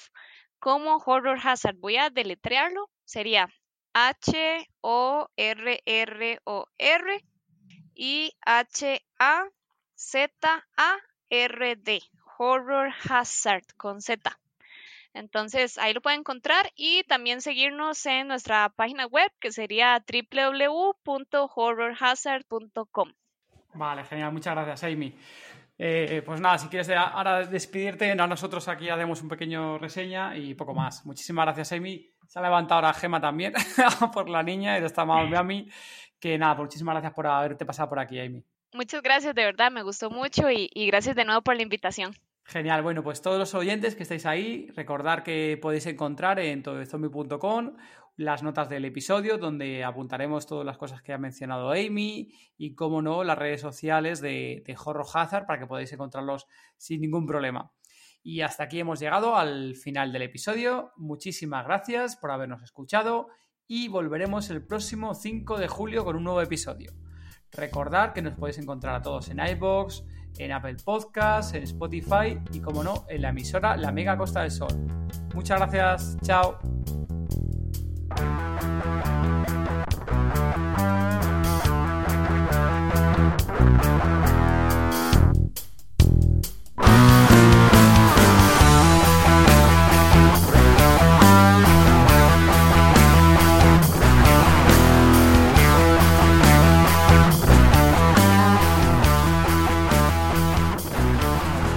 como Horror Hazard. Voy a deletrearlo. Sería H-O-R-R-O-R y H-A-Z-A-R-D. Horror Hazard con Z. Entonces ahí lo pueden encontrar y también seguirnos en nuestra página web que sería www.horrorhazard.com. Vale, genial, muchas gracias Amy. Eh, pues nada, si quieres ahora despedirte, nosotros aquí haremos un pequeño reseña y poco más. Muchísimas gracias Amy. Se ha levantado ahora Gema también por la niña y está mal a mí. Que nada, pues muchísimas gracias por haberte pasado por aquí, Amy. Muchas gracias, de verdad, me gustó mucho y gracias de nuevo por la invitación. Genial, bueno, pues todos los oyentes que estáis ahí, recordar que podéis encontrar en todozombie.com las notas del episodio donde apuntaremos todas las cosas que ha mencionado Amy y, como no, las redes sociales de, de Horror Hazard para que podáis encontrarlos sin ningún problema. Y hasta aquí hemos llegado al final del episodio. Muchísimas gracias por habernos escuchado y volveremos el próximo 5 de julio con un nuevo episodio. Recordar que nos podéis encontrar a todos en iBox, en Apple Podcasts, en Spotify y, como no, en la emisora La Mega Costa del Sol. Muchas gracias, chao.